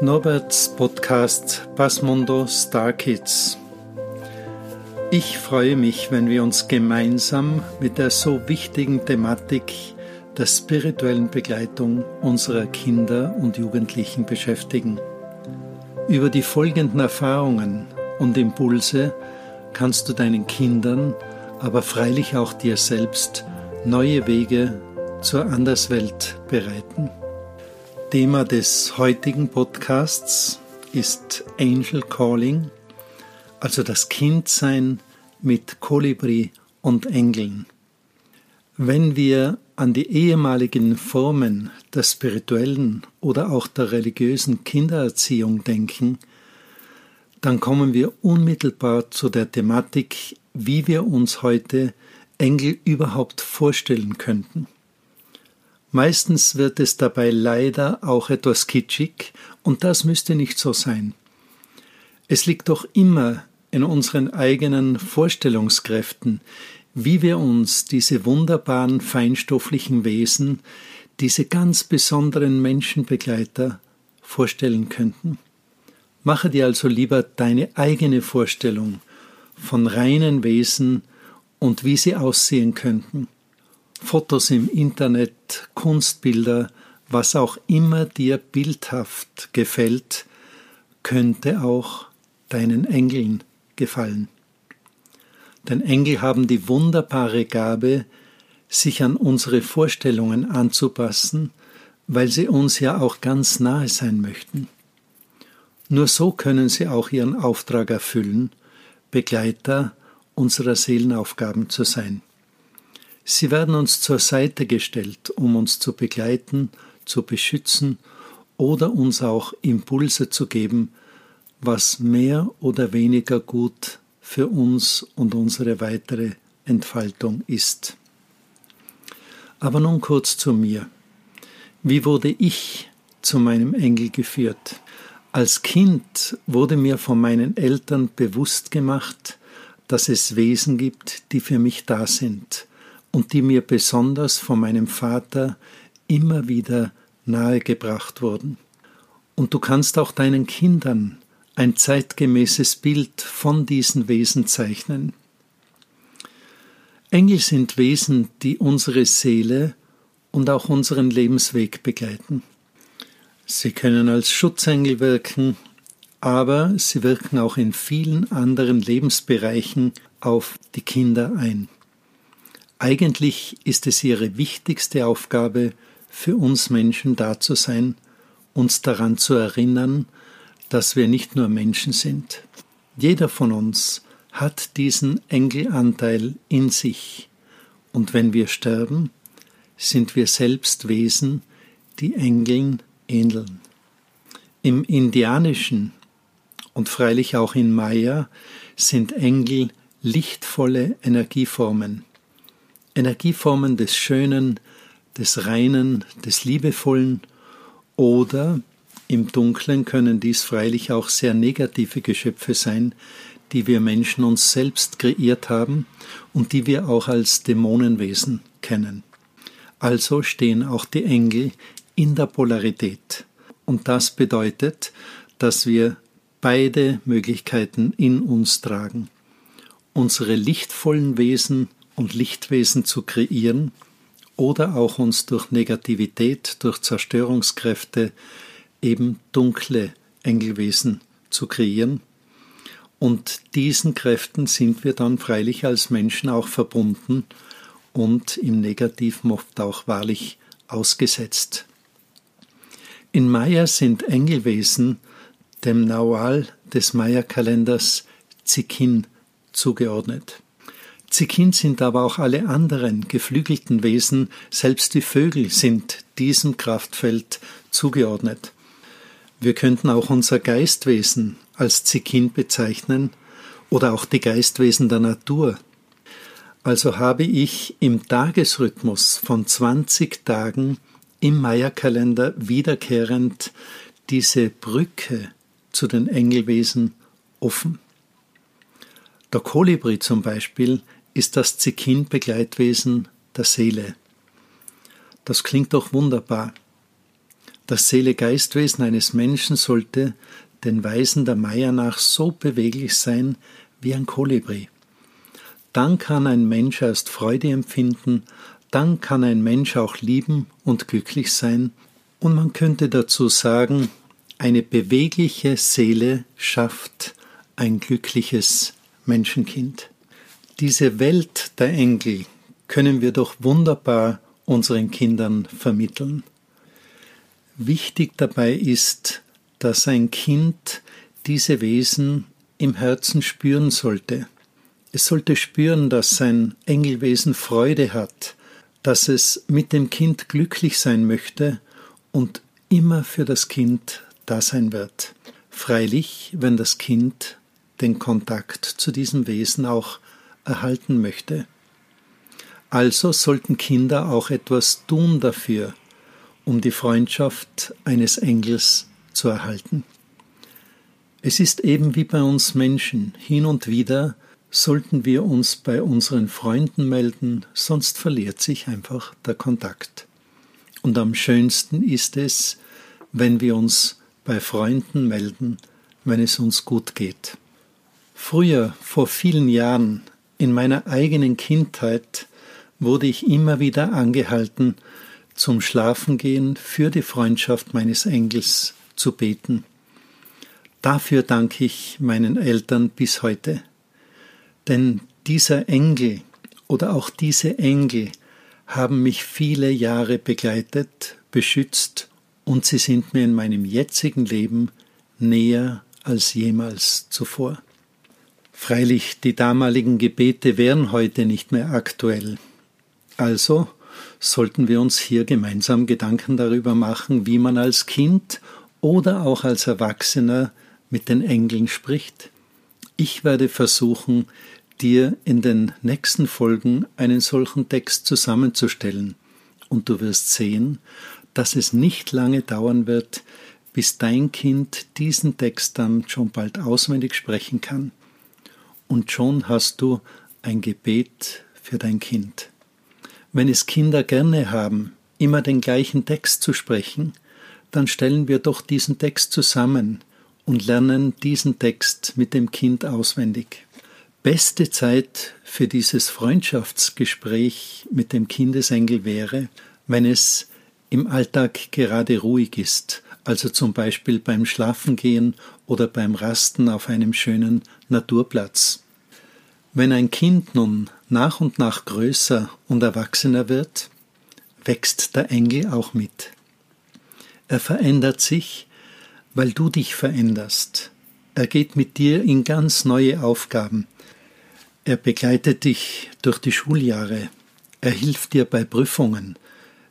Norberts Podcast Basmundo Star Kids. Ich freue mich, wenn wir uns gemeinsam mit der so wichtigen Thematik der spirituellen Begleitung unserer Kinder und Jugendlichen beschäftigen. Über die folgenden Erfahrungen und Impulse kannst du deinen Kindern, aber freilich auch dir selbst neue Wege zur Anderswelt bereiten. Thema des heutigen Podcasts ist Angel Calling, also das Kindsein mit Kolibri und Engeln. Wenn wir an die ehemaligen Formen der spirituellen oder auch der religiösen Kindererziehung denken, dann kommen wir unmittelbar zu der Thematik, wie wir uns heute Engel überhaupt vorstellen könnten. Meistens wird es dabei leider auch etwas kitschig, und das müsste nicht so sein. Es liegt doch immer in unseren eigenen Vorstellungskräften, wie wir uns diese wunderbaren feinstofflichen Wesen, diese ganz besonderen Menschenbegleiter vorstellen könnten. Mache dir also lieber deine eigene Vorstellung von reinen Wesen und wie sie aussehen könnten. Fotos im Internet, Kunstbilder, was auch immer dir bildhaft gefällt, könnte auch deinen Engeln gefallen. Denn Engel haben die wunderbare Gabe, sich an unsere Vorstellungen anzupassen, weil sie uns ja auch ganz nahe sein möchten. Nur so können sie auch ihren Auftrag erfüllen, Begleiter unserer Seelenaufgaben zu sein. Sie werden uns zur Seite gestellt, um uns zu begleiten, zu beschützen oder uns auch Impulse zu geben, was mehr oder weniger gut für uns und unsere weitere Entfaltung ist. Aber nun kurz zu mir. Wie wurde ich zu meinem Engel geführt? Als Kind wurde mir von meinen Eltern bewusst gemacht, dass es Wesen gibt, die für mich da sind, und die mir besonders von meinem Vater immer wieder nahegebracht wurden. Und du kannst auch deinen Kindern ein zeitgemäßes Bild von diesen Wesen zeichnen. Engel sind Wesen, die unsere Seele und auch unseren Lebensweg begleiten. Sie können als Schutzengel wirken, aber sie wirken auch in vielen anderen Lebensbereichen auf die Kinder ein. Eigentlich ist es ihre wichtigste Aufgabe, für uns Menschen da zu sein, uns daran zu erinnern, dass wir nicht nur Menschen sind. Jeder von uns hat diesen Engelanteil in sich, und wenn wir sterben, sind wir selbst Wesen, die Engeln ähneln. Im Indianischen und freilich auch in Maya sind Engel lichtvolle Energieformen. Energieformen des Schönen, des Reinen, des Liebevollen oder im Dunklen können dies freilich auch sehr negative Geschöpfe sein, die wir Menschen uns selbst kreiert haben und die wir auch als Dämonenwesen kennen. Also stehen auch die Engel in der Polarität. Und das bedeutet, dass wir beide Möglichkeiten in uns tragen. Unsere lichtvollen Wesen und Lichtwesen zu kreieren oder auch uns durch Negativität, durch Zerstörungskräfte eben dunkle Engelwesen zu kreieren. Und diesen Kräften sind wir dann freilich als Menschen auch verbunden und im Negativen oft auch wahrlich ausgesetzt. In Maya sind Engelwesen dem Naual des Maya-Kalenders Zikin zugeordnet. Zikin sind aber auch alle anderen geflügelten Wesen, selbst die Vögel sind diesem Kraftfeld zugeordnet. Wir könnten auch unser Geistwesen als Zikin bezeichnen oder auch die Geistwesen der Natur. Also habe ich im Tagesrhythmus von 20 Tagen im Maya-Kalender wiederkehrend diese Brücke zu den Engelwesen offen. Der Kolibri zum Beispiel ist das Zikin-Begleitwesen der Seele. Das klingt doch wunderbar. Das Seele-Geistwesen eines Menschen sollte den Weisen der Meier nach so beweglich sein wie ein Kolibri. Dann kann ein Mensch erst Freude empfinden, dann kann ein Mensch auch lieben und glücklich sein, und man könnte dazu sagen, eine bewegliche Seele schafft ein glückliches Menschenkind. Diese Welt der Engel können wir doch wunderbar unseren Kindern vermitteln. Wichtig dabei ist, dass ein Kind diese Wesen im Herzen spüren sollte. Es sollte spüren, dass sein Engelwesen Freude hat, dass es mit dem Kind glücklich sein möchte und immer für das Kind da sein wird. Freilich, wenn das Kind den Kontakt zu diesem Wesen auch erhalten möchte. Also sollten Kinder auch etwas tun dafür, um die Freundschaft eines Engels zu erhalten. Es ist eben wie bei uns Menschen, hin und wieder sollten wir uns bei unseren Freunden melden, sonst verliert sich einfach der Kontakt. Und am schönsten ist es, wenn wir uns bei Freunden melden, wenn es uns gut geht. Früher, vor vielen Jahren, in meiner eigenen Kindheit, wurde ich immer wieder angehalten, zum Schlafengehen für die Freundschaft meines Engels zu beten. Dafür danke ich meinen Eltern bis heute. Denn dieser Engel oder auch diese Engel haben mich viele Jahre begleitet, beschützt und sie sind mir in meinem jetzigen Leben näher als jemals zuvor. Freilich, die damaligen Gebete wären heute nicht mehr aktuell. Also sollten wir uns hier gemeinsam Gedanken darüber machen, wie man als Kind oder auch als Erwachsener mit den Engeln spricht. Ich werde versuchen, dir in den nächsten Folgen einen solchen Text zusammenzustellen, und du wirst sehen, dass es nicht lange dauern wird, bis dein Kind diesen Text dann schon bald auswendig sprechen kann. Und schon hast du ein Gebet für dein Kind. Wenn es Kinder gerne haben, immer den gleichen Text zu sprechen, dann stellen wir doch diesen Text zusammen und lernen diesen Text mit dem Kind auswendig. Beste Zeit für dieses Freundschaftsgespräch mit dem Kindesengel wäre, wenn es im Alltag gerade ruhig ist, also zum Beispiel beim Schlafengehen oder beim Rasten auf einem schönen Naturplatz. Wenn ein Kind nun nach und nach größer und erwachsener wird, wächst der Engel auch mit. Er verändert sich, weil du dich veränderst. Er geht mit dir in ganz neue Aufgaben. Er begleitet dich durch die Schuljahre. Er hilft dir bei Prüfungen.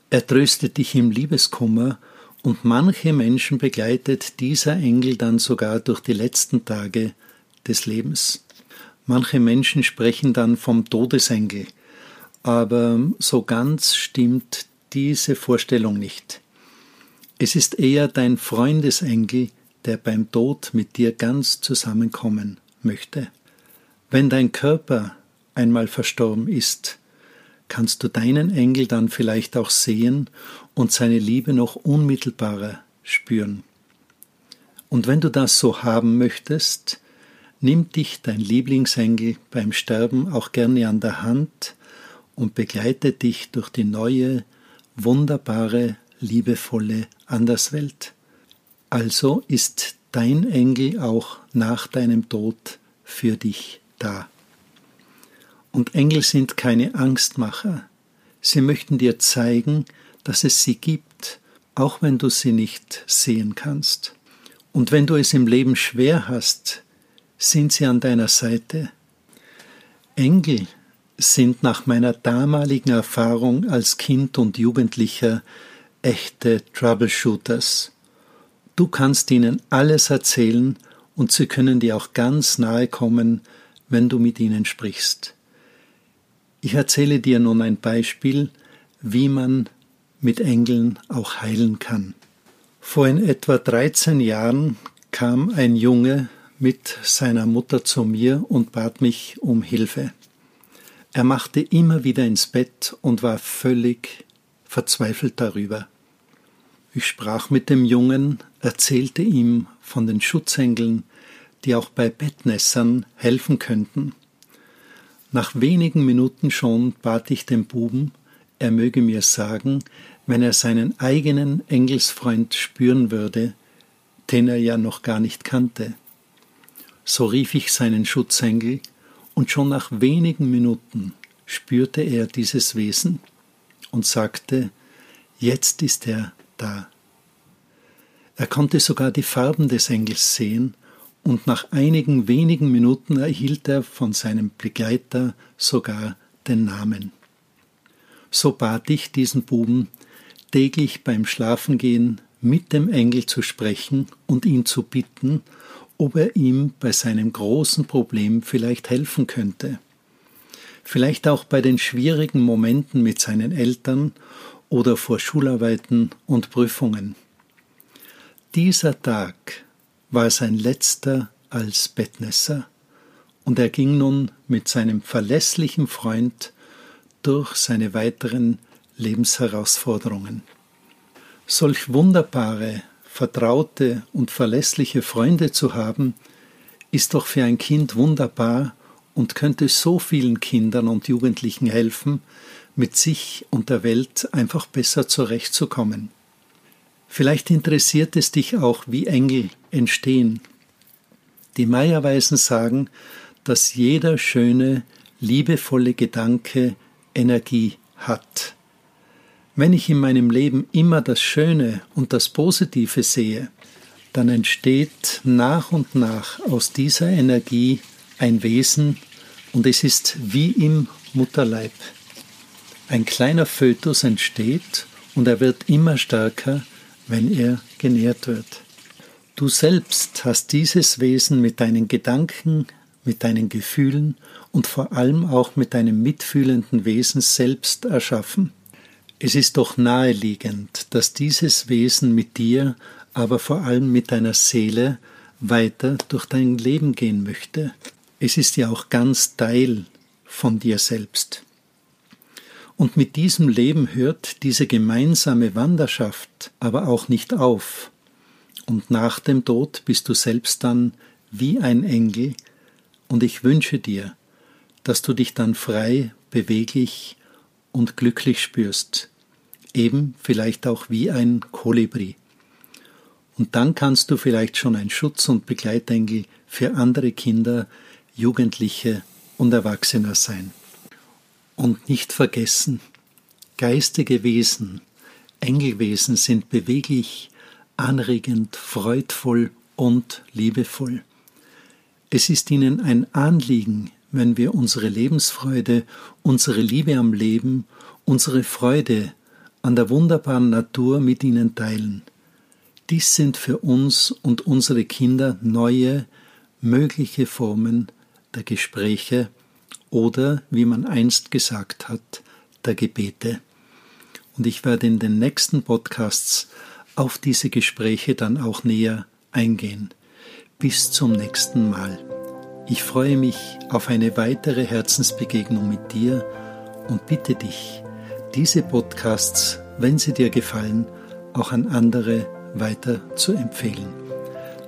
Er tröstet dich im Liebeskummer und manche Menschen begleitet dieser Engel dann sogar durch die letzten Tage des Lebens. Manche Menschen sprechen dann vom Todesengel, aber so ganz stimmt diese Vorstellung nicht. Es ist eher dein Freundesengel, der beim Tod mit dir ganz zusammenkommen möchte. Wenn dein Körper einmal verstorben ist, kannst du deinen Engel dann vielleicht auch sehen und seine Liebe noch unmittelbarer spüren. Und wenn du das so haben möchtest, nimm dich dein Lieblingsengel beim Sterben auch gerne an der Hand und begleite dich durch die neue, wunderbare, liebevolle Anderswelt. Also ist dein Engel auch nach deinem Tod für dich da. Und Engel sind keine Angstmacher. Sie möchten dir zeigen, dass es sie gibt, auch wenn du sie nicht sehen kannst. Und wenn du es im Leben schwer hast, sind sie an deiner Seite. Engel sind nach meiner damaligen Erfahrung als Kind und Jugendlicher echte Troubleshooters. Du kannst ihnen alles erzählen und sie können dir auch ganz nahe kommen, wenn du mit ihnen sprichst. Ich erzähle dir nun ein Beispiel, wie man mit Engeln auch heilen kann. Vor in etwa 13 Jahren kam ein Junge mit seiner Mutter zu mir und bat mich um Hilfe. Er machte immer wieder ins Bett und war völlig verzweifelt darüber. Ich sprach mit dem Jungen, erzählte ihm von den Schutzengeln, die auch bei Bettnässern helfen könnten. Nach wenigen Minuten schon bat ich den Buben, er möge mir sagen, wenn er seinen eigenen Engelsfreund spüren würde, den er ja noch gar nicht kannte. So rief ich seinen Schutzengel, und schon nach wenigen Minuten spürte er dieses Wesen und sagte, jetzt ist er da. Er konnte sogar die Farben des Engels sehen, und nach einigen wenigen Minuten erhielt er von seinem Begleiter sogar den Namen. So bat ich diesen Buben, täglich beim Schlafengehen mit dem Engel zu sprechen und ihn zu bitten, ob er ihm bei seinem großen Problem vielleicht helfen könnte. Vielleicht auch bei den schwierigen Momenten mit seinen Eltern oder vor Schularbeiten und Prüfungen. Dieser Tag war sein letzter als Bettnässer, und er ging nun mit seinem verlässlichen Freund durch seine weiteren Lebensherausforderungen. Solch wunderbare, vertraute und verlässliche Freunde zu haben, ist doch für ein Kind wunderbar und könnte so vielen Kindern und Jugendlichen helfen, mit sich und der Welt einfach besser zurechtzukommen. Vielleicht interessiert es dich auch, wie Engel entstehen. Die Meierweisen sagen, dass jeder schöne, liebevolle Gedanke Energie hat. Wenn ich in meinem Leben immer das Schöne und das Positive sehe, dann entsteht nach und nach aus dieser Energie ein Wesen und es ist wie im Mutterleib. Ein kleiner Fötus entsteht und er wird immer stärker, wenn er genährt wird. Du selbst hast dieses Wesen mit deinen Gedanken, mit deinen Gefühlen und vor allem auch mit deinem mitfühlenden Wesen selbst erschaffen. Es ist doch naheliegend, dass dieses Wesen mit dir, aber vor allem mit deiner Seele weiter durch dein Leben gehen möchte. Es ist ja auch ganz Teil von dir selbst. Und mit diesem Leben hört diese gemeinsame Wanderschaft aber auch nicht auf. Und nach dem Tod bist du selbst dann wie ein Engel, und ich wünsche dir, dass du dich dann frei, beweglich und glücklich spürst, eben vielleicht auch wie ein Kolibri. Und dann kannst du vielleicht schon ein Schutz- und Begleitengel für andere Kinder, Jugendliche und Erwachsene sein. Und nicht vergessen, geistige Wesen, Engelwesen sind beweglich, anregend, freudvoll und liebevoll. Es ist ihnen ein Anliegen, wenn wir unsere Lebensfreude, unsere Liebe am Leben, unsere Freude an der wunderbaren Natur mit ihnen teilen. Dies sind für uns und unsere Kinder neue, mögliche Formen der Gespräche, oder, wie man einst gesagt hat, der Gebete. Und ich werde in den nächsten Podcasts auf diese Gespräche dann auch näher eingehen. Bis zum nächsten Mal. Ich freue mich auf eine weitere Herzensbegegnung mit dir und bitte dich, diese Podcasts, wenn sie dir gefallen, auch an andere weiter zu empfehlen.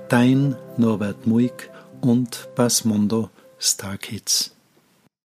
Dein Norbert Muig und Basmondo Star Kids.